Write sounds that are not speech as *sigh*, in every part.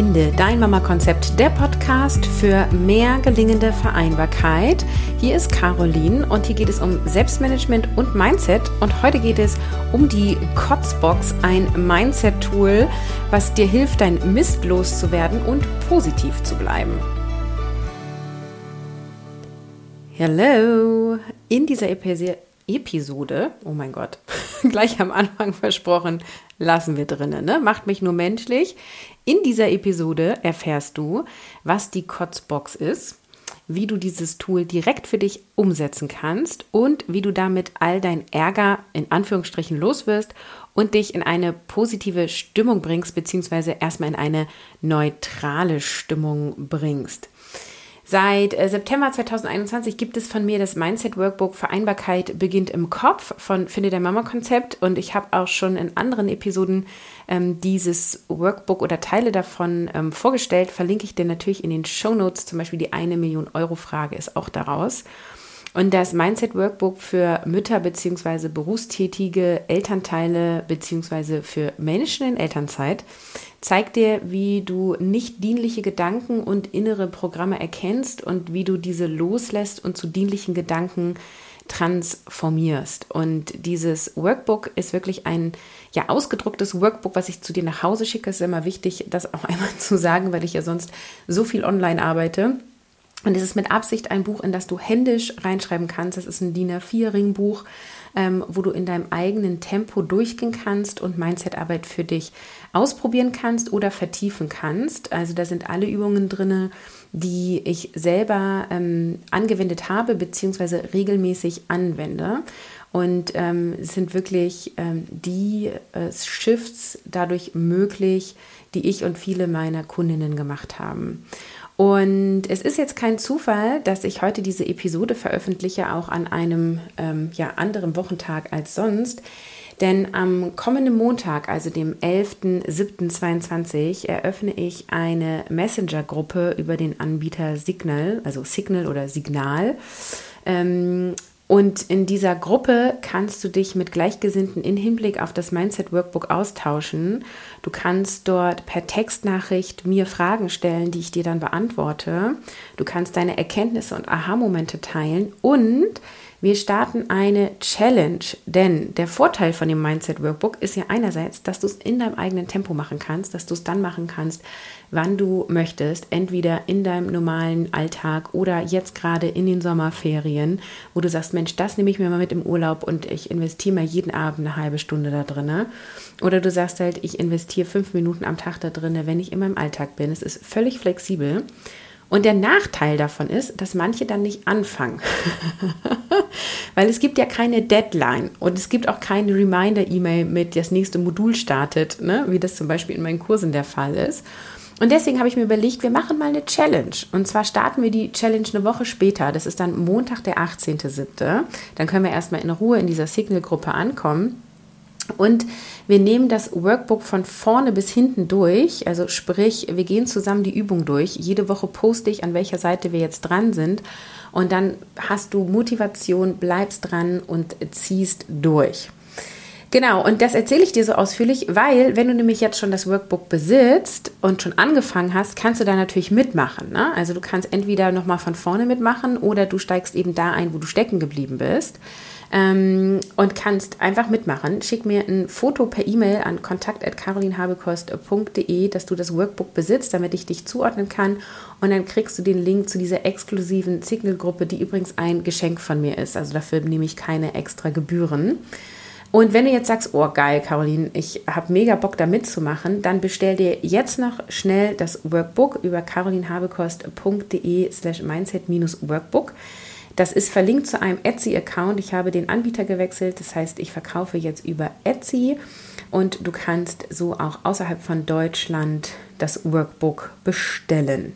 Finde dein Mama-Konzept, der Podcast für mehr gelingende Vereinbarkeit. Hier ist Caroline und hier geht es um Selbstmanagement und Mindset. Und heute geht es um die Kotzbox, ein Mindset-Tool, was dir hilft, dein Mist loszuwerden und positiv zu bleiben. Hallo! In dieser Episode, oh mein Gott, *laughs* gleich am Anfang versprochen, lassen wir drinnen, ne? Macht mich nur menschlich. In dieser Episode erfährst du, was die Kotzbox ist, wie du dieses Tool direkt für dich umsetzen kannst und wie du damit all dein Ärger in Anführungsstrichen loswirst und dich in eine positive Stimmung bringst, beziehungsweise erstmal in eine neutrale Stimmung bringst. Seit äh, September 2021 gibt es von mir das Mindset Workbook Vereinbarkeit beginnt im Kopf von Finde der Mama Konzept und ich habe auch schon in anderen Episoden ähm, dieses Workbook oder Teile davon ähm, vorgestellt. Verlinke ich dir natürlich in den Show Notes. Zum Beispiel die eine Million Euro Frage ist auch daraus. Und das Mindset Workbook für Mütter bzw. berufstätige Elternteile bzw. für Menschen in Elternzeit zeigt dir, wie du nicht dienliche Gedanken und innere Programme erkennst und wie du diese loslässt und zu dienlichen Gedanken transformierst. Und dieses Workbook ist wirklich ein ja ausgedrucktes Workbook, was ich zu dir nach Hause schicke. Es ist immer wichtig, das auch *laughs* einmal zu sagen, weil ich ja sonst so viel online arbeite. Und es ist mit Absicht ein Buch, in das du händisch reinschreiben kannst. Das ist ein DIN A4-Ringbuch, ähm, wo du in deinem eigenen Tempo durchgehen kannst und Mindset-Arbeit für dich ausprobieren kannst oder vertiefen kannst. Also da sind alle Übungen drin, die ich selber ähm, angewendet habe bzw. regelmäßig anwende. Und ähm, sind wirklich ähm, die äh, Shifts dadurch möglich, die ich und viele meiner Kundinnen gemacht haben. Und es ist jetzt kein Zufall, dass ich heute diese Episode veröffentliche, auch an einem ähm, ja, anderen Wochentag als sonst. Denn am kommenden Montag, also dem 11.07.22, eröffne ich eine Messenger-Gruppe über den Anbieter Signal, also Signal oder Signal. Ähm, und in dieser Gruppe kannst du dich mit Gleichgesinnten in Hinblick auf das Mindset Workbook austauschen. Du kannst dort per Textnachricht mir Fragen stellen, die ich dir dann beantworte. Du kannst deine Erkenntnisse und Aha-Momente teilen und wir starten eine Challenge, denn der Vorteil von dem Mindset Workbook ist ja einerseits, dass du es in deinem eigenen Tempo machen kannst, dass du es dann machen kannst, wann du möchtest, entweder in deinem normalen Alltag oder jetzt gerade in den Sommerferien, wo du sagst, Mensch, das nehme ich mir mal mit im Urlaub und ich investiere mal jeden Abend eine halbe Stunde da drin. Oder du sagst halt, ich investiere fünf Minuten am Tag da drin, wenn ich in meinem Alltag bin. Es ist völlig flexibel. Und der Nachteil davon ist, dass manche dann nicht anfangen. *laughs* Weil es gibt ja keine Deadline und es gibt auch keine Reminder-E-Mail mit, das nächste Modul startet, ne? wie das zum Beispiel in meinen Kursen der Fall ist. Und deswegen habe ich mir überlegt, wir machen mal eine Challenge. Und zwar starten wir die Challenge eine Woche später. Das ist dann Montag, der 18.07. Dann können wir erstmal in Ruhe in dieser Signal-Gruppe ankommen. Und wir nehmen das Workbook von vorne bis hinten durch. Also sprich, wir gehen zusammen die Übung durch. Jede Woche poste ich, an welcher Seite wir jetzt dran sind. Und dann hast du Motivation, bleibst dran und ziehst durch. Genau, und das erzähle ich dir so ausführlich, weil wenn du nämlich jetzt schon das Workbook besitzt und schon angefangen hast, kannst du da natürlich mitmachen. Ne? Also du kannst entweder nochmal von vorne mitmachen oder du steigst eben da ein, wo du stecken geblieben bist ähm, und kannst einfach mitmachen. Schick mir ein Foto per E-Mail an kontakt.carolinhabekost.de, dass du das Workbook besitzt, damit ich dich zuordnen kann. Und dann kriegst du den Link zu dieser exklusiven Signal-Gruppe, die übrigens ein Geschenk von mir ist. Also dafür nehme ich keine extra Gebühren. Und wenn du jetzt sagst, oh geil, Caroline, ich habe mega Bock da mitzumachen, dann bestell dir jetzt noch schnell das Workbook über carolinhabekost.de slash mindset-workbook. Das ist verlinkt zu einem Etsy-Account. Ich habe den Anbieter gewechselt. Das heißt, ich verkaufe jetzt über Etsy und du kannst so auch außerhalb von Deutschland das Workbook bestellen.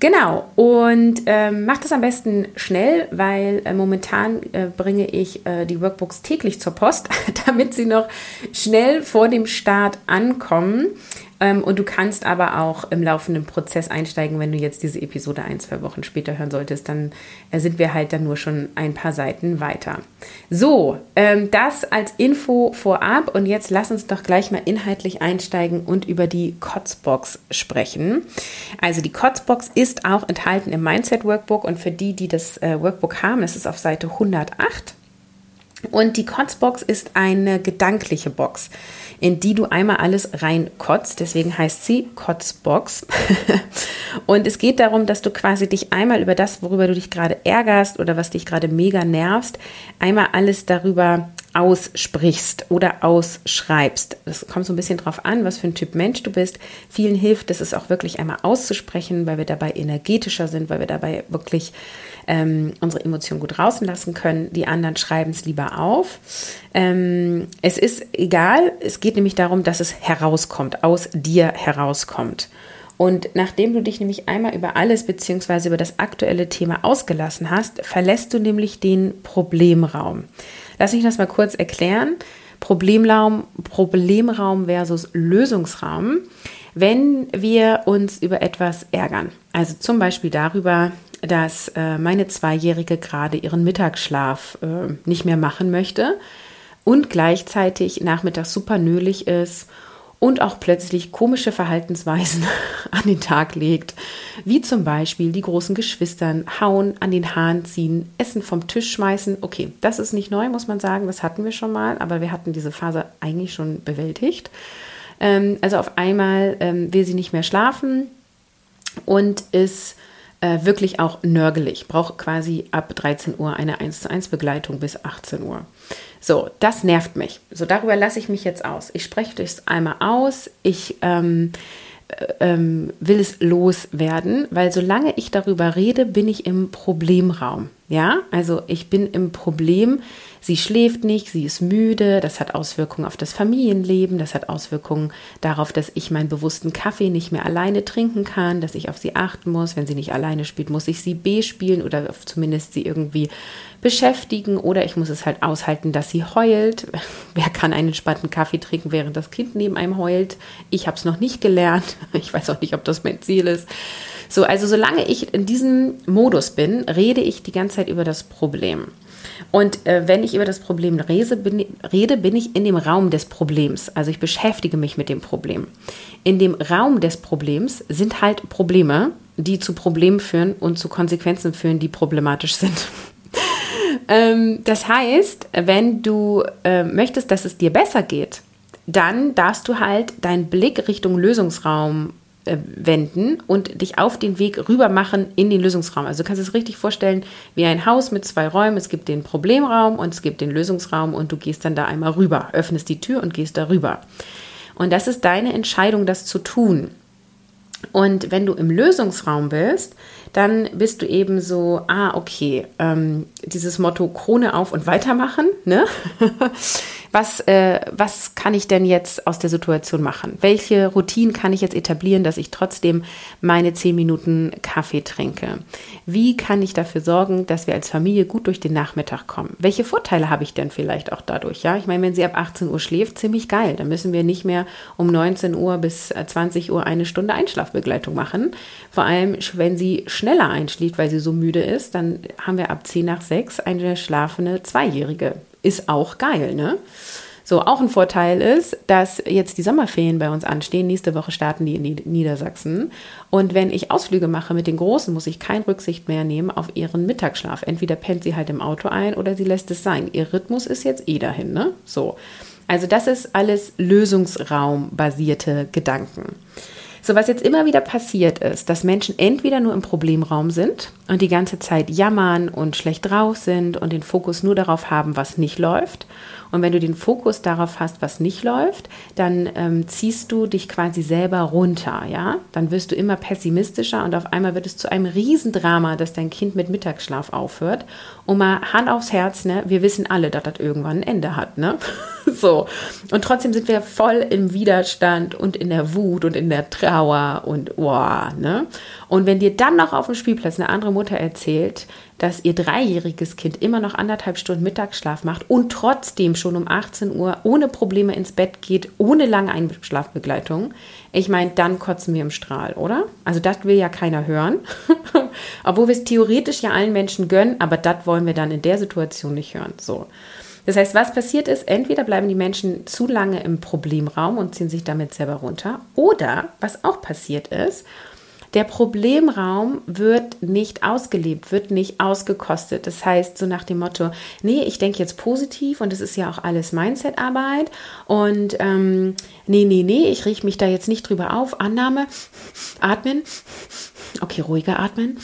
Genau, und ähm, mach das am besten schnell, weil äh, momentan äh, bringe ich äh, die Workbooks täglich zur Post, *laughs* damit sie noch schnell vor dem Start ankommen. Ähm, und du kannst aber auch im laufenden Prozess einsteigen, wenn du jetzt diese Episode ein, zwei Wochen später hören solltest, dann äh, sind wir halt dann nur schon ein paar Seiten weiter. So, ähm, das als Info vorab und jetzt lass uns doch gleich mal inhaltlich einsteigen und über die Kotzbox sprechen. Also die Kotzbox ist auch enthalten im Mindset Workbook und für die, die das äh, Workbook haben, das ist auf Seite 108. Und die Kotzbox ist eine gedankliche Box in die du einmal alles reinkotzt. Deswegen heißt sie Kotzbox. *laughs* und es geht darum, dass du quasi dich einmal über das, worüber du dich gerade ärgerst oder was dich gerade mega nervst, einmal alles darüber aussprichst oder ausschreibst. Das kommt so ein bisschen drauf an, was für ein Typ Mensch du bist. Vielen hilft es, es auch wirklich einmal auszusprechen, weil wir dabei energetischer sind, weil wir dabei wirklich ähm, unsere Emotionen gut rauslassen können. Die anderen schreiben es lieber auf. Ähm, es ist egal, es geht nämlich darum, dass es herauskommt, aus dir herauskommt. Und nachdem du dich nämlich einmal über alles bzw. über das aktuelle Thema ausgelassen hast, verlässt du nämlich den Problemraum. Lass mich das mal kurz erklären. Problemraum, Problemraum versus Lösungsraum. Wenn wir uns über etwas ärgern, also zum Beispiel darüber, dass äh, meine Zweijährige gerade ihren Mittagsschlaf äh, nicht mehr machen möchte und gleichzeitig nachmittags super nölig ist und auch plötzlich komische Verhaltensweisen *laughs* an den Tag legt, wie zum Beispiel die großen Geschwistern hauen, an den Haaren ziehen, Essen vom Tisch schmeißen. Okay, das ist nicht neu, muss man sagen, das hatten wir schon mal, aber wir hatten diese Phase eigentlich schon bewältigt. Ähm, also auf einmal ähm, will sie nicht mehr schlafen und ist äh, wirklich auch nörgelig, braucht quasi ab 13 Uhr eine 1 zu 1 Begleitung bis 18 Uhr. So, das nervt mich. So, darüber lasse ich mich jetzt aus. Ich spreche das einmal aus. Ich ähm, äh, ähm, will es loswerden, weil solange ich darüber rede, bin ich im Problemraum. Ja, also ich bin im Problem. Sie schläft nicht, sie ist müde, das hat Auswirkungen auf das Familienleben, das hat Auswirkungen darauf, dass ich meinen bewussten Kaffee nicht mehr alleine trinken kann, dass ich auf sie achten muss. Wenn sie nicht alleine spielt, muss ich sie B spielen oder zumindest sie irgendwie beschäftigen oder ich muss es halt aushalten, dass sie heult. *laughs* Wer kann einen entspannten Kaffee trinken, während das Kind neben einem heult? Ich habe es noch nicht gelernt. *laughs* Ich weiß auch nicht, ob das mein Ziel ist. So, also solange ich in diesem Modus bin, rede ich die ganze Zeit über das Problem. Und äh, wenn ich über das Problem rede bin, rede, bin ich in dem Raum des Problems. Also ich beschäftige mich mit dem Problem. In dem Raum des Problems sind halt Probleme, die zu Problemen führen und zu Konsequenzen führen, die problematisch sind. *laughs* ähm, das heißt, wenn du äh, möchtest, dass es dir besser geht, dann darfst du halt deinen Blick Richtung Lösungsraum äh, wenden und dich auf den Weg rüber machen in den Lösungsraum. Also du kannst es richtig vorstellen wie ein Haus mit zwei Räumen. Es gibt den Problemraum und es gibt den Lösungsraum und du gehst dann da einmal rüber, öffnest die Tür und gehst da rüber. Und das ist deine Entscheidung, das zu tun. Und wenn du im Lösungsraum bist, dann bist du eben so, ah, okay, ähm, dieses Motto Krone auf und weitermachen, ne? *laughs* was, äh, was kann ich denn jetzt aus der Situation machen? Welche Routinen kann ich jetzt etablieren, dass ich trotzdem meine zehn Minuten Kaffee trinke? Wie kann ich dafür sorgen, dass wir als Familie gut durch den Nachmittag kommen? Welche Vorteile habe ich denn vielleicht auch dadurch? Ja, ich meine, wenn sie ab 18 Uhr schläft, ziemlich geil. Dann müssen wir nicht mehr um 19 Uhr bis 20 Uhr eine Stunde Einschlafbegleitung machen. Vor allem, wenn sie schneller einschläft, weil sie so müde ist, dann haben wir ab 10 nach 6 eine schlafende Zweijährige ist auch geil, ne? So, auch ein Vorteil ist, dass jetzt die Sommerferien bei uns anstehen. Nächste Woche starten die in Niedersachsen. Und wenn ich Ausflüge mache mit den Großen, muss ich keine Rücksicht mehr nehmen auf ihren Mittagsschlaf. Entweder pennt sie halt im Auto ein oder sie lässt es sein. Ihr Rhythmus ist jetzt eh dahin, ne? So. Also, das ist alles lösungsraumbasierte Gedanken. So, was jetzt immer wieder passiert ist, dass Menschen entweder nur im Problemraum sind und die ganze Zeit jammern und schlecht drauf sind und den Fokus nur darauf haben, was nicht läuft und wenn du den Fokus darauf hast, was nicht läuft, dann ähm, ziehst du dich quasi selber runter, ja? Dann wirst du immer pessimistischer und auf einmal wird es zu einem Riesendrama, dass dein Kind mit Mittagsschlaf aufhört. Und mal Hand aufs Herz, ne? Wir wissen alle, dass das irgendwann ein Ende hat, ne? *laughs* so. Und trotzdem sind wir voll im Widerstand und in der Wut und in der Trauer und wow, ne? Und wenn dir dann noch auf dem Spielplatz eine andere Mutter erzählt, dass ihr dreijähriges Kind immer noch anderthalb Stunden Mittagsschlaf macht und trotzdem schon um 18 Uhr ohne Probleme ins Bett geht, ohne lange Einschlafbegleitung, ich meine, dann kotzen wir im Strahl, oder? Also das will ja keiner hören. *laughs* Obwohl wir es theoretisch ja allen Menschen gönnen, aber das wollen wir dann in der Situation nicht hören. So. Das heißt, was passiert ist, entweder bleiben die Menschen zu lange im Problemraum und ziehen sich damit selber runter, oder was auch passiert ist, der Problemraum wird nicht ausgelebt, wird nicht ausgekostet. Das heißt, so nach dem Motto, nee, ich denke jetzt positiv und es ist ja auch alles Mindset-Arbeit und ähm, nee, nee, nee, ich richte mich da jetzt nicht drüber auf. Annahme, atmen, okay, ruhiger atmen.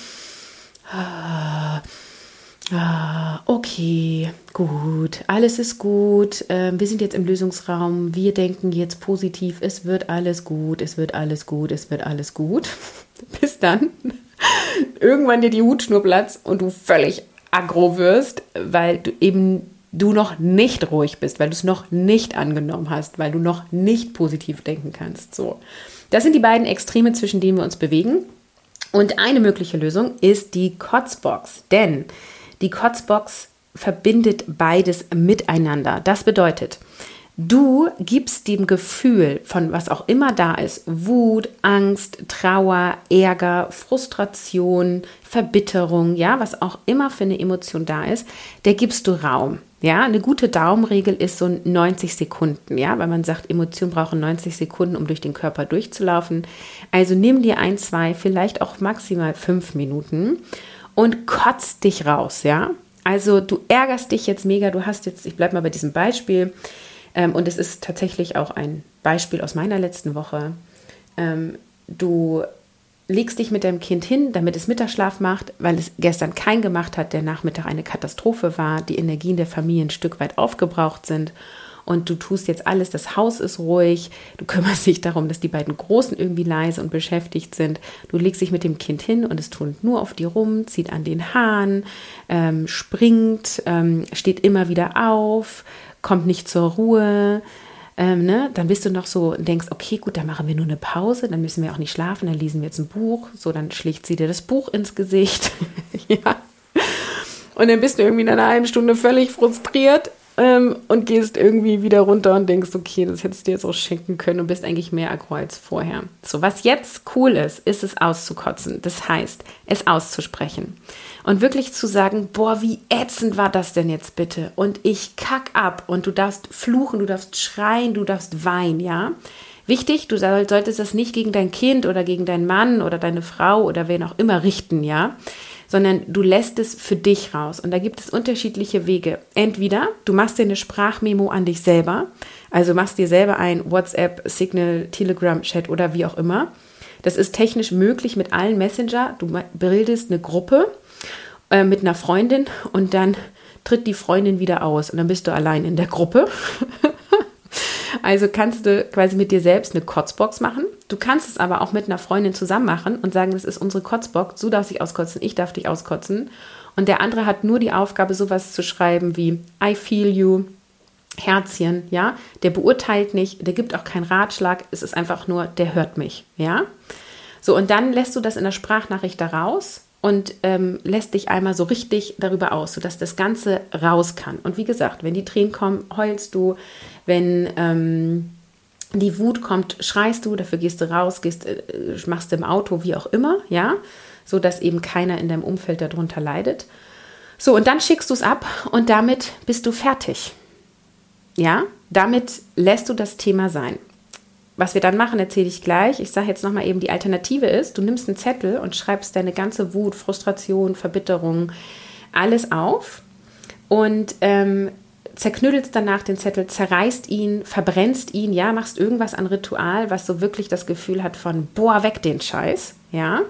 Ah, okay, gut, alles ist gut. Ähm, wir sind jetzt im Lösungsraum. Wir denken jetzt positiv. Es wird alles gut, es wird alles gut, es wird alles gut. *laughs* Bis dann irgendwann dir die Hutschnur platzt und du völlig aggro wirst, weil du eben du noch nicht ruhig bist, weil du es noch nicht angenommen hast, weil du noch nicht positiv denken kannst. So, das sind die beiden Extreme, zwischen denen wir uns bewegen. Und eine mögliche Lösung ist die Kotzbox, denn die Kotzbox verbindet beides miteinander. Das bedeutet, du gibst dem Gefühl von was auch immer da ist, Wut, Angst, Trauer, Ärger, Frustration, Verbitterung, ja, was auch immer für eine Emotion da ist, der gibst du Raum. Ja, eine gute Daumenregel ist so 90 Sekunden, ja, weil man sagt, Emotionen brauchen 90 Sekunden, um durch den Körper durchzulaufen. Also nimm dir ein, zwei, vielleicht auch maximal fünf Minuten und kotzt dich raus, ja. Also du ärgerst dich jetzt mega, du hast jetzt, ich bleibe mal bei diesem Beispiel, und es ist tatsächlich auch ein Beispiel aus meiner letzten Woche. Ähm, du legst dich mit deinem Kind hin, damit es Mittagsschlaf macht, weil es gestern kein gemacht hat, der Nachmittag eine Katastrophe war, die Energien der Familie ein Stück weit aufgebraucht sind und du tust jetzt alles, das Haus ist ruhig, du kümmerst dich darum, dass die beiden Großen irgendwie leise und beschäftigt sind. Du legst dich mit dem Kind hin und es tut nur auf die rum, zieht an den Haaren, ähm, springt, ähm, steht immer wieder auf, kommt nicht zur Ruhe. Ähm, ne? Dann bist du noch so und denkst, okay, gut, dann machen wir nur eine Pause, dann müssen wir auch nicht schlafen, dann lesen wir jetzt ein Buch. So, dann schlägt sie dir das Buch ins Gesicht. *laughs* ja. Und dann bist du irgendwie in einer halben Stunde völlig frustriert ähm, und gehst irgendwie wieder runter und denkst, okay, das hättest du jetzt auch schenken können und bist eigentlich mehr aggro als vorher. So, was jetzt cool ist, ist es auszukotzen. Das heißt, es auszusprechen und wirklich zu sagen, boah, wie ätzend war das denn jetzt bitte? Und ich kack ab und du darfst fluchen, du darfst schreien, du darfst weinen, ja? Wichtig, du solltest das nicht gegen dein Kind oder gegen deinen Mann oder deine Frau oder wen auch immer richten, ja? sondern du lässt es für dich raus. Und da gibt es unterschiedliche Wege. Entweder du machst dir eine Sprachmemo an dich selber, also machst dir selber ein WhatsApp, Signal, Telegram, Chat oder wie auch immer. Das ist technisch möglich mit allen Messenger. Du bildest eine Gruppe äh, mit einer Freundin und dann tritt die Freundin wieder aus und dann bist du allein in der Gruppe. *laughs* Also kannst du quasi mit dir selbst eine Kotzbox machen. Du kannst es aber auch mit einer Freundin zusammen machen und sagen, das ist unsere Kotzbox, du darfst dich auskotzen, ich darf dich auskotzen. Und der andere hat nur die Aufgabe, sowas zu schreiben wie I feel you, Herzchen, ja. Der beurteilt nicht, der gibt auch keinen Ratschlag, es ist einfach nur, der hört mich, ja. So, und dann lässt du das in der Sprachnachricht da raus und ähm, lässt dich einmal so richtig darüber aus, sodass das Ganze raus kann. Und wie gesagt, wenn die Tränen kommen, heulst du, wenn ähm, die Wut kommt, schreist du, dafür gehst du raus, gehst, äh, machst im Auto, wie auch immer, ja, so dass eben keiner in deinem Umfeld darunter leidet. So, und dann schickst du es ab und damit bist du fertig. Ja, damit lässt du das Thema sein. Was wir dann machen, erzähle ich gleich. Ich sage jetzt nochmal eben, die Alternative ist, du nimmst einen Zettel und schreibst deine ganze Wut, Frustration, Verbitterung, alles auf und ähm, zerknüttelst danach den Zettel, zerreißt ihn, verbrennst ihn, ja, machst irgendwas an Ritual, was so wirklich das Gefühl hat von, boah, weg den Scheiß, ja,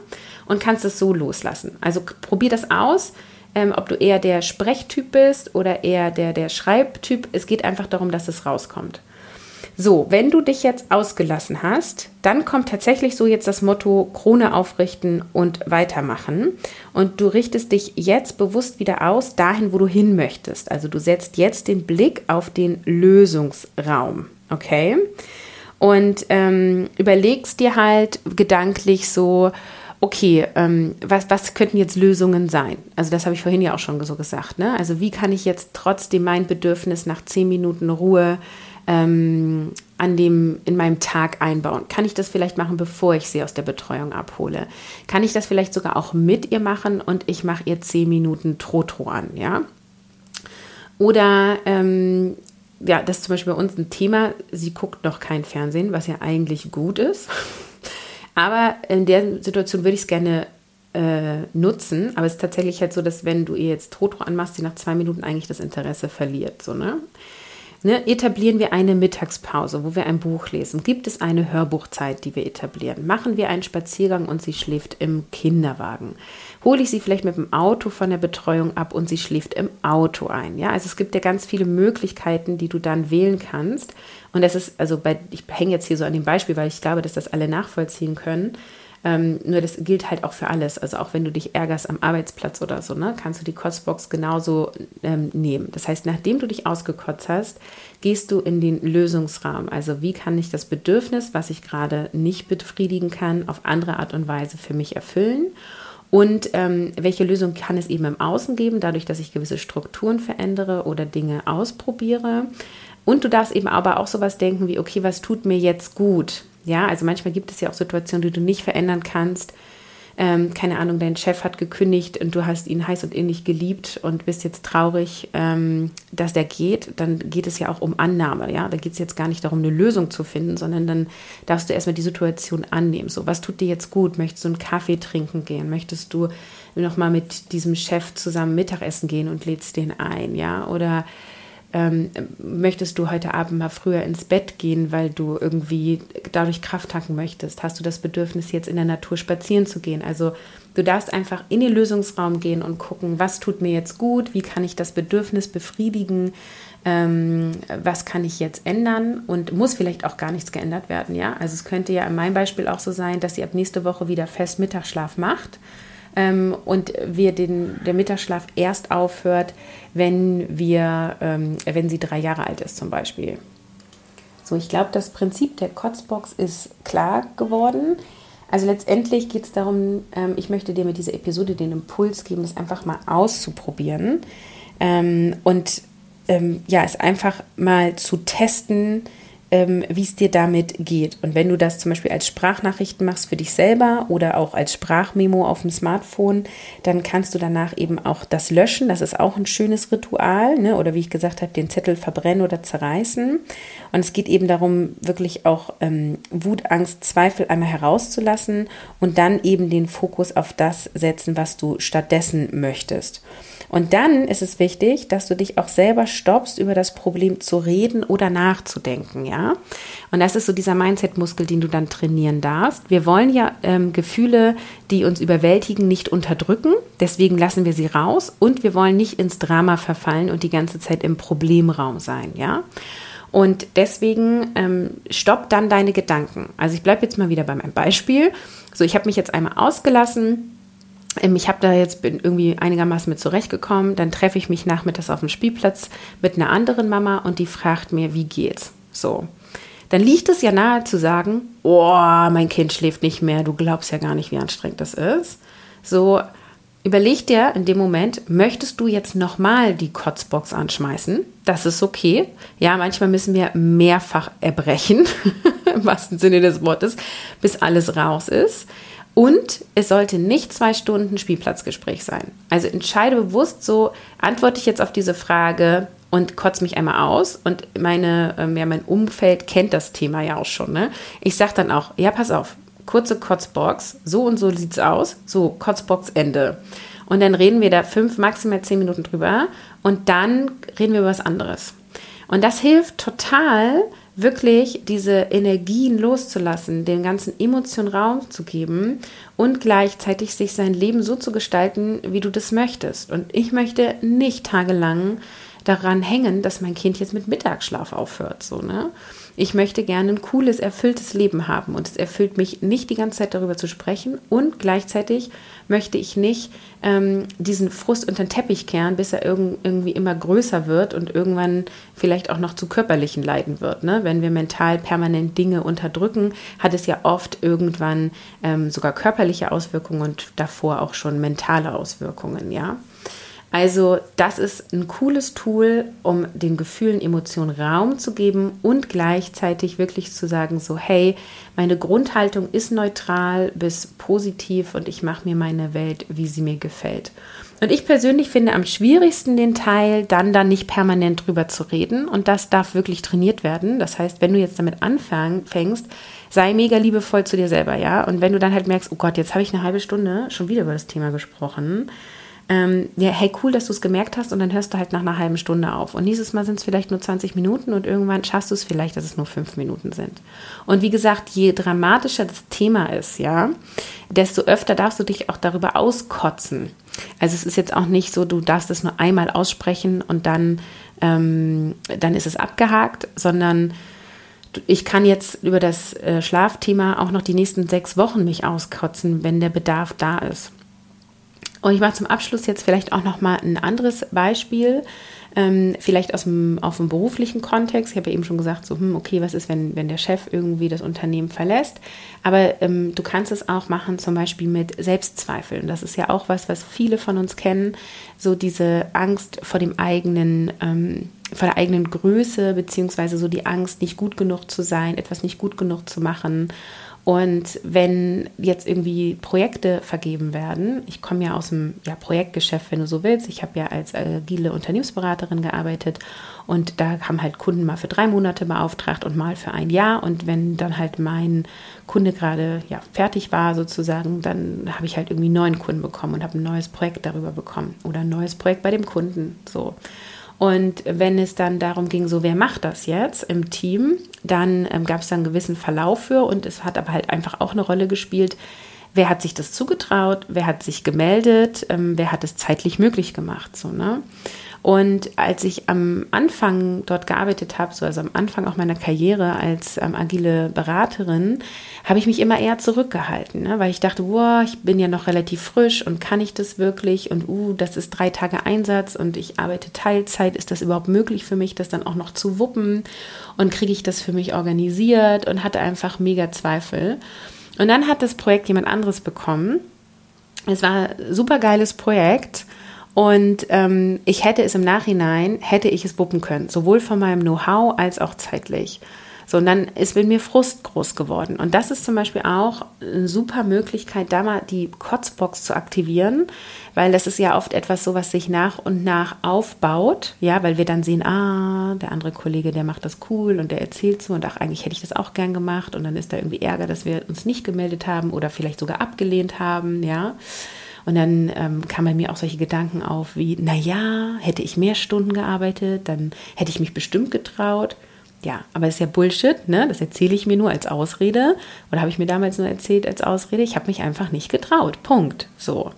und kannst es so loslassen. Also probier das aus, ähm, ob du eher der Sprechtyp bist oder eher der, der Schreibtyp. Es geht einfach darum, dass es rauskommt. So, wenn du dich jetzt ausgelassen hast, dann kommt tatsächlich so jetzt das Motto Krone aufrichten und weitermachen. Und du richtest dich jetzt bewusst wieder aus, dahin, wo du hin möchtest. Also du setzt jetzt den Blick auf den Lösungsraum. Okay? Und ähm, überlegst dir halt gedanklich so, okay, ähm, was, was könnten jetzt Lösungen sein? Also das habe ich vorhin ja auch schon so gesagt. Ne? Also wie kann ich jetzt trotzdem mein Bedürfnis nach zehn Minuten Ruhe ähm, an dem, in meinem Tag einbauen? Kann ich das vielleicht machen, bevor ich sie aus der Betreuung abhole? Kann ich das vielleicht sogar auch mit ihr machen und ich mache ihr zehn Minuten Trotro an, ja? Oder ähm, ja, das ist zum Beispiel bei uns ein Thema, sie guckt noch kein Fernsehen, was ja eigentlich gut ist. *laughs* Aber in der Situation würde ich es gerne äh, nutzen. Aber es ist tatsächlich halt so, dass wenn du ihr jetzt Trotro anmachst, sie nach zwei Minuten eigentlich das Interesse verliert. So, ne? Ne, etablieren wir eine Mittagspause, wo wir ein Buch lesen? Gibt es eine Hörbuchzeit, die wir etablieren? Machen wir einen Spaziergang und sie schläft im Kinderwagen? Hole ich sie vielleicht mit dem Auto von der Betreuung ab und sie schläft im Auto ein? Ja, also es gibt ja ganz viele Möglichkeiten, die du dann wählen kannst. Und das ist, also bei, ich hänge jetzt hier so an dem Beispiel, weil ich glaube, dass das alle nachvollziehen können. Ähm, nur das gilt halt auch für alles. Also auch wenn du dich ärgerst am Arbeitsplatz oder so, ne, kannst du die Kotzbox genauso ähm, nehmen. Das heißt, nachdem du dich ausgekotzt hast, gehst du in den Lösungsraum. Also wie kann ich das Bedürfnis, was ich gerade nicht befriedigen kann, auf andere Art und Weise für mich erfüllen? Und ähm, welche Lösung kann es eben im Außen geben, dadurch, dass ich gewisse Strukturen verändere oder Dinge ausprobiere? Und du darfst eben aber auch sowas denken wie, okay, was tut mir jetzt gut? Ja, also manchmal gibt es ja auch Situationen, die du nicht verändern kannst. Ähm, keine Ahnung, dein Chef hat gekündigt und du hast ihn heiß und innig geliebt und bist jetzt traurig, ähm, dass der geht, dann geht es ja auch um Annahme, ja. Da geht es jetzt gar nicht darum, eine Lösung zu finden, sondern dann darfst du erstmal die Situation annehmen. So, was tut dir jetzt gut? Möchtest du einen Kaffee trinken gehen? Möchtest du nochmal mit diesem Chef zusammen Mittagessen gehen und lädst den ein, ja? Oder ähm, möchtest du heute Abend mal früher ins Bett gehen, weil du irgendwie dadurch Kraft tanken möchtest? Hast du das Bedürfnis, jetzt in der Natur spazieren zu gehen? Also du darfst einfach in den Lösungsraum gehen und gucken, was tut mir jetzt gut, wie kann ich das Bedürfnis befriedigen, ähm, was kann ich jetzt ändern und muss vielleicht auch gar nichts geändert werden, ja? Also es könnte ja in meinem Beispiel auch so sein, dass sie ab nächste Woche wieder fest Mittagsschlaf macht ähm, und wir den, der Mittagsschlaf erst aufhört, wenn, wir, ähm, wenn sie drei Jahre alt ist zum Beispiel. So, ich glaube, das Prinzip der Kotzbox ist klar geworden. Also letztendlich geht es darum, ähm, ich möchte dir mit dieser Episode den Impuls geben, das einfach mal auszuprobieren ähm, und ähm, ja, es einfach mal zu testen, ähm, wie es dir damit geht. Und wenn du das zum Beispiel als Sprachnachrichten machst für dich selber oder auch als Sprachmemo auf dem Smartphone, dann kannst du danach eben auch das löschen. Das ist auch ein schönes Ritual. Ne? Oder wie ich gesagt habe, den Zettel verbrennen oder zerreißen. Und es geht eben darum, wirklich auch ähm, Wut, Angst, Zweifel einmal herauszulassen und dann eben den Fokus auf das setzen, was du stattdessen möchtest. Und dann ist es wichtig, dass du dich auch selber stoppst, über das Problem zu reden oder nachzudenken, ja. Und das ist so dieser Mindset-Muskel, den du dann trainieren darfst. Wir wollen ja ähm, Gefühle, die uns überwältigen, nicht unterdrücken. Deswegen lassen wir sie raus und wir wollen nicht ins Drama verfallen und die ganze Zeit im Problemraum sein, ja. Und deswegen ähm, stopp dann deine Gedanken. Also ich bleibe jetzt mal wieder bei meinem Beispiel. So, ich habe mich jetzt einmal ausgelassen ich habe da jetzt bin irgendwie einigermaßen mit zurechtgekommen. Dann treffe ich mich nachmittags auf dem Spielplatz mit einer anderen Mama und die fragt mir, wie geht's? So. Dann liegt es ja nahe zu sagen, oh, mein Kind schläft nicht mehr, du glaubst ja gar nicht, wie anstrengend das ist. So, überleg dir in dem Moment, möchtest du jetzt nochmal die Kotzbox anschmeißen? Das ist okay. Ja, manchmal müssen wir mehrfach erbrechen, *laughs* im wahrsten Sinne des Wortes, bis alles raus ist. Und es sollte nicht zwei Stunden Spielplatzgespräch sein. Also entscheide bewusst so, antworte ich jetzt auf diese Frage und kotze mich einmal aus. Und meine, ähm, ja, mein Umfeld kennt das Thema ja auch schon. Ne? Ich sage dann auch, ja, pass auf, kurze Kotzbox, so und so sieht es aus. So, Kotzbox Ende. Und dann reden wir da fünf, maximal zehn Minuten drüber und dann reden wir über was anderes. Und das hilft total, wirklich diese Energien loszulassen, dem ganzen Emotionen Raum zu geben und gleichzeitig sich sein Leben so zu gestalten, wie du das möchtest. Und ich möchte nicht tagelang daran hängen, dass mein Kind jetzt mit Mittagsschlaf aufhört. So, ne? Ich möchte gerne ein cooles, erfülltes Leben haben und es erfüllt mich nicht die ganze Zeit darüber zu sprechen und gleichzeitig möchte ich nicht ähm, diesen Frust unter den Teppich kehren, bis er irg irgendwie immer größer wird und irgendwann vielleicht auch noch zu körperlichen Leiden wird. Ne? Wenn wir mental permanent Dinge unterdrücken, hat es ja oft irgendwann ähm, sogar körperliche Auswirkungen und davor auch schon mentale Auswirkungen, ja. Also das ist ein cooles Tool, um den Gefühlen, Emotionen Raum zu geben und gleichzeitig wirklich zu sagen, so hey, meine Grundhaltung ist neutral bis positiv und ich mache mir meine Welt, wie sie mir gefällt. Und ich persönlich finde am schwierigsten den Teil, dann dann nicht permanent drüber zu reden. Und das darf wirklich trainiert werden. Das heißt, wenn du jetzt damit anfängst, sei mega liebevoll zu dir selber, ja. Und wenn du dann halt merkst, oh Gott, jetzt habe ich eine halbe Stunde schon wieder über das Thema gesprochen, ähm, ja, hey, cool, dass du es gemerkt hast und dann hörst du halt nach einer halben Stunde auf. Und dieses Mal sind es vielleicht nur 20 Minuten und irgendwann schaffst du es vielleicht, dass es nur fünf Minuten sind. Und wie gesagt, je dramatischer das Thema ist, ja, desto öfter darfst du dich auch darüber auskotzen. Also es ist jetzt auch nicht so, du darfst es nur einmal aussprechen und dann, ähm, dann ist es abgehakt, sondern ich kann jetzt über das äh, Schlafthema auch noch die nächsten sechs Wochen mich auskotzen, wenn der Bedarf da ist. Und ich mache zum Abschluss jetzt vielleicht auch noch mal ein anderes Beispiel, ähm, vielleicht aus dem, auf dem beruflichen Kontext. Ich habe ja eben schon gesagt, so, hm, okay, was ist, wenn, wenn der Chef irgendwie das Unternehmen verlässt? Aber ähm, du kannst es auch machen, zum Beispiel mit Selbstzweifeln. Das ist ja auch was, was viele von uns kennen, so diese Angst vor dem eigenen. Ähm, vor der eigenen Größe, beziehungsweise so die Angst, nicht gut genug zu sein, etwas nicht gut genug zu machen und wenn jetzt irgendwie Projekte vergeben werden, ich komme ja aus dem ja, Projektgeschäft, wenn du so willst, ich habe ja als agile Unternehmensberaterin gearbeitet und da haben halt Kunden mal für drei Monate beauftragt und mal für ein Jahr. Und wenn dann halt mein Kunde gerade ja, fertig war sozusagen, dann habe ich halt irgendwie neuen Kunden bekommen und habe ein neues Projekt darüber bekommen oder ein neues Projekt bei dem Kunden. So. Und wenn es dann darum ging, so wer macht das jetzt im Team, dann ähm, gab es dann einen gewissen Verlauf für und es hat aber halt einfach auch eine Rolle gespielt, wer hat sich das zugetraut, wer hat sich gemeldet, ähm, wer hat es zeitlich möglich gemacht. So, ne? Und als ich am Anfang dort gearbeitet habe, so also am Anfang auch meiner Karriere als ähm, agile Beraterin, habe ich mich immer eher zurückgehalten, ne? weil ich dachte, wow, ich bin ja noch relativ frisch und kann ich das wirklich? Und uh, das ist drei Tage Einsatz und ich arbeite Teilzeit. Ist das überhaupt möglich für mich, das dann auch noch zu wuppen? Und kriege ich das für mich organisiert? Und hatte einfach mega Zweifel. Und dann hat das Projekt jemand anderes bekommen. Es war ein super geiles Projekt und ähm, ich hätte es im Nachhinein, hätte ich es wuppen können, sowohl von meinem Know-how als auch zeitlich. So, und dann ist mit mir Frust groß geworden. Und das ist zum Beispiel auch eine super Möglichkeit, da mal die Kotzbox zu aktivieren, weil das ist ja oft etwas so, was sich nach und nach aufbaut, ja, weil wir dann sehen, ah, der andere Kollege, der macht das cool und der erzählt so und ach, eigentlich hätte ich das auch gern gemacht und dann ist da irgendwie Ärger, dass wir uns nicht gemeldet haben oder vielleicht sogar abgelehnt haben, ja. Und dann ähm, kamen bei mir auch solche Gedanken auf wie, naja, hätte ich mehr Stunden gearbeitet, dann hätte ich mich bestimmt getraut. Ja, aber das ist ja Bullshit, ne? Das erzähle ich mir nur als Ausrede oder habe ich mir damals nur erzählt als Ausrede. Ich habe mich einfach nicht getraut. Punkt. So.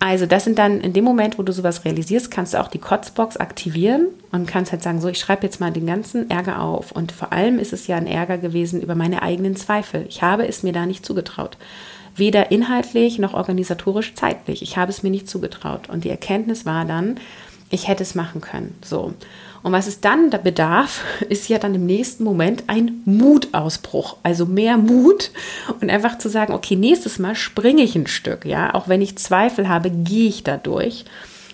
Also das sind dann in dem Moment, wo du sowas realisierst, kannst du auch die Kotzbox aktivieren und kannst halt sagen, so, ich schreibe jetzt mal den ganzen Ärger auf. Und vor allem ist es ja ein Ärger gewesen über meine eigenen Zweifel. Ich habe es mir da nicht zugetraut. Weder inhaltlich noch organisatorisch zeitlich. Ich habe es mir nicht zugetraut. Und die Erkenntnis war dann, ich hätte es machen können. So. Und was es dann da bedarf, *laughs* ist ja dann im nächsten Moment ein Mutausbruch, also mehr Mut und einfach zu sagen, okay, nächstes Mal springe ich ein Stück, ja, auch wenn ich Zweifel habe, gehe ich da durch.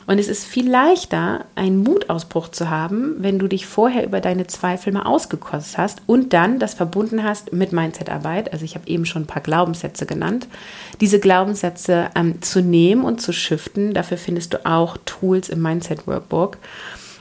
Und es ist viel leichter, einen Mutausbruch zu haben, wenn du dich vorher über deine Zweifel mal ausgekostet hast und dann das verbunden hast mit Mindsetarbeit. Also ich habe eben schon ein paar Glaubenssätze genannt. Diese Glaubenssätze ähm, zu nehmen und zu shiften, dafür findest du auch Tools im Mindset Workbook.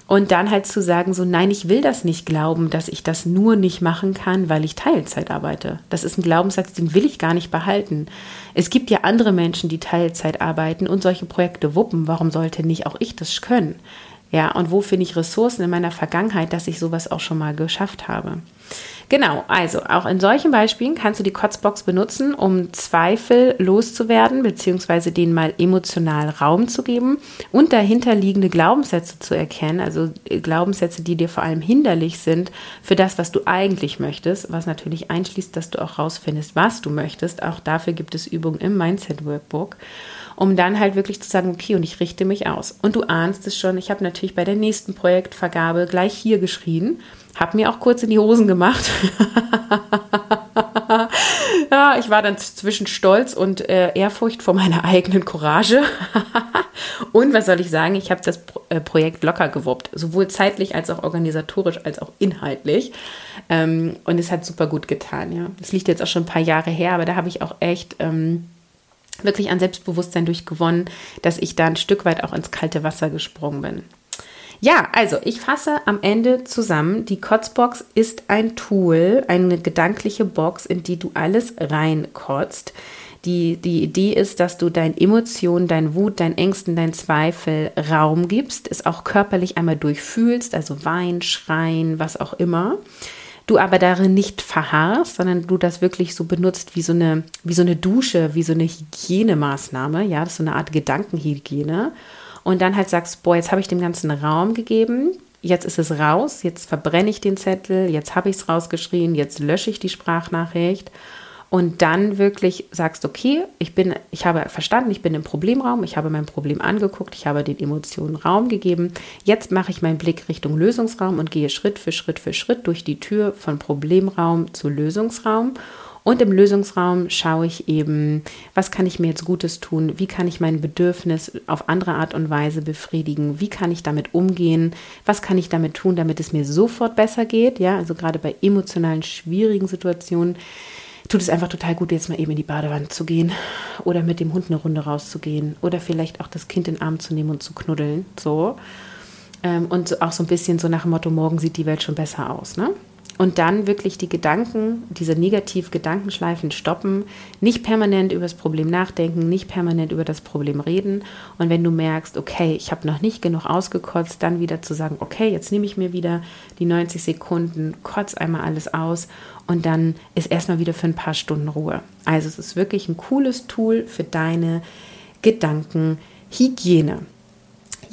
Und dann halt zu sagen, so nein, ich will das nicht glauben, dass ich das nur nicht machen kann, weil ich Teilzeit arbeite. Das ist ein Glaubenssatz, den will ich gar nicht behalten. Es gibt ja andere Menschen, die Teilzeit arbeiten und solche Projekte wuppen. Warum sollte nicht auch ich das können? Ja, und wo finde ich Ressourcen in meiner Vergangenheit, dass ich sowas auch schon mal geschafft habe? Genau, also auch in solchen Beispielen kannst du die Kotzbox benutzen, um Zweifel loszuwerden, beziehungsweise denen mal emotional Raum zu geben und dahinterliegende Glaubenssätze zu erkennen, also äh, Glaubenssätze, die dir vor allem hinderlich sind für das, was du eigentlich möchtest, was natürlich einschließt, dass du auch rausfindest, was du möchtest. Auch dafür gibt es Übungen im Mindset Workbook um dann halt wirklich zu sagen, okay, und ich richte mich aus. Und du ahnst es schon, ich habe natürlich bei der nächsten Projektvergabe gleich hier geschrien, habe mir auch kurz in die Hosen gemacht. *laughs* ja, ich war dann zwischen Stolz und äh, Ehrfurcht vor meiner eigenen Courage. *laughs* und was soll ich sagen, ich habe das Pro äh, Projekt locker gewuppt, sowohl zeitlich als auch organisatorisch als auch inhaltlich. Ähm, und es hat super gut getan, ja. Das liegt jetzt auch schon ein paar Jahre her, aber da habe ich auch echt ähm, wirklich an Selbstbewusstsein durchgewonnen, dass ich da ein Stück weit auch ins kalte Wasser gesprungen bin. Ja, also ich fasse am Ende zusammen. Die Kotzbox ist ein Tool, eine gedankliche Box, in die du alles reinkotzt. Die, die Idee ist, dass du deinen Emotionen, dein Wut, deinen Ängsten, deinen Zweifel Raum gibst, es auch körperlich einmal durchfühlst, also Wein, Schreien, was auch immer du aber darin nicht verharrst, sondern du das wirklich so benutzt wie so eine, wie so eine Dusche, wie so eine Hygienemaßnahme, ja, das ist so eine Art Gedankenhygiene. Und dann halt sagst, boah, jetzt habe ich dem ganzen Raum gegeben, jetzt ist es raus, jetzt verbrenne ich den Zettel, jetzt habe ich es rausgeschrien, jetzt lösche ich die Sprachnachricht. Und dann wirklich sagst, okay, ich bin, ich habe verstanden, ich bin im Problemraum, ich habe mein Problem angeguckt, ich habe den Emotionen Raum gegeben. Jetzt mache ich meinen Blick Richtung Lösungsraum und gehe Schritt für Schritt für Schritt durch die Tür von Problemraum zu Lösungsraum. Und im Lösungsraum schaue ich eben, was kann ich mir jetzt Gutes tun? Wie kann ich mein Bedürfnis auf andere Art und Weise befriedigen? Wie kann ich damit umgehen? Was kann ich damit tun, damit es mir sofort besser geht? Ja, also gerade bei emotionalen, schwierigen Situationen tut es einfach total gut, jetzt mal eben in die Badewanne zu gehen oder mit dem Hund eine Runde rauszugehen oder vielleicht auch das Kind in den Arm zu nehmen und zu knuddeln. So. Ähm, und auch so ein bisschen so nach dem Motto, morgen sieht die Welt schon besser aus. Ne? Und dann wirklich die Gedanken, diese Negativ-Gedankenschleifen stoppen, nicht permanent über das Problem nachdenken, nicht permanent über das Problem reden. Und wenn du merkst, okay, ich habe noch nicht genug ausgekotzt, dann wieder zu sagen, okay, jetzt nehme ich mir wieder die 90 Sekunden, kotz einmal alles aus und dann ist erstmal wieder für ein paar Stunden Ruhe. Also es ist wirklich ein cooles Tool für deine Gedankenhygiene.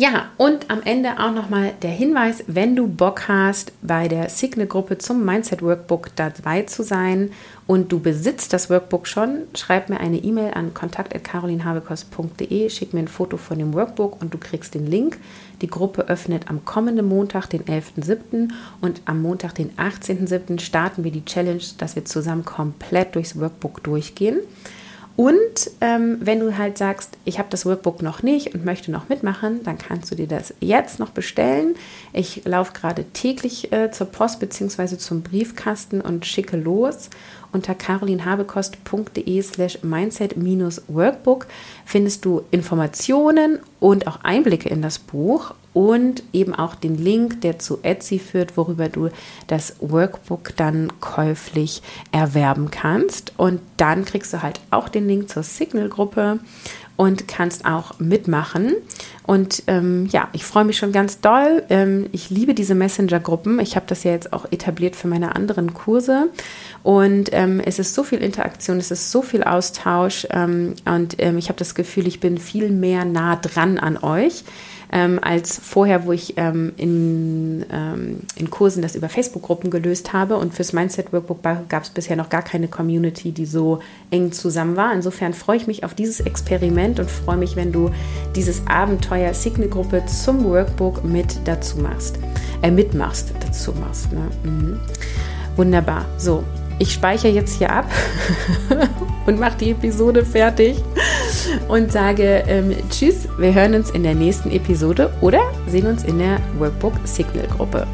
Ja, und am Ende auch nochmal der Hinweis, wenn du Bock hast, bei der Signal-Gruppe zum Mindset Workbook dabei zu sein und du besitzt das Workbook schon, schreib mir eine E-Mail an kontakt.carolinhabekost.de, schick mir ein Foto von dem Workbook und du kriegst den Link. Die Gruppe öffnet am kommenden Montag, den 11.07. und am Montag, den 18.07. starten wir die Challenge, dass wir zusammen komplett durchs Workbook durchgehen. Und ähm, wenn du halt sagst, ich habe das Workbook noch nicht und möchte noch mitmachen, dann kannst du dir das jetzt noch bestellen. Ich laufe gerade täglich äh, zur Post bzw. zum Briefkasten und schicke los. Unter carolinhabekost.de slash mindset-workbook findest du Informationen und auch Einblicke in das Buch und eben auch den Link, der zu Etsy führt, worüber du das Workbook dann käuflich erwerben kannst. Und dann kriegst du halt auch den Link zur Signal-Gruppe und kannst auch mitmachen. Und ähm, ja, ich freue mich schon ganz doll. Ähm, ich liebe diese Messenger-Gruppen. Ich habe das ja jetzt auch etabliert für meine anderen Kurse. Und ähm, es ist so viel Interaktion, es ist so viel Austausch. Ähm, und ähm, ich habe das Gefühl, ich bin viel mehr nah dran an euch ähm, als vorher, wo ich ähm, in, ähm, in Kursen das über Facebook-Gruppen gelöst habe. Und fürs Mindset Workbook gab es bisher noch gar keine Community, die so eng zusammen war. Insofern freue ich mich auf dieses Experiment und freue mich, wenn du dieses Abenteuer Signal-Gruppe zum Workbook mit dazu machst, äh, mitmachst, dazu machst. Ne? Mhm. Wunderbar. So, ich speichere jetzt hier ab *laughs* und mache die Episode fertig und sage ähm, Tschüss. Wir hören uns in der nächsten Episode oder sehen uns in der Workbook Signal Gruppe.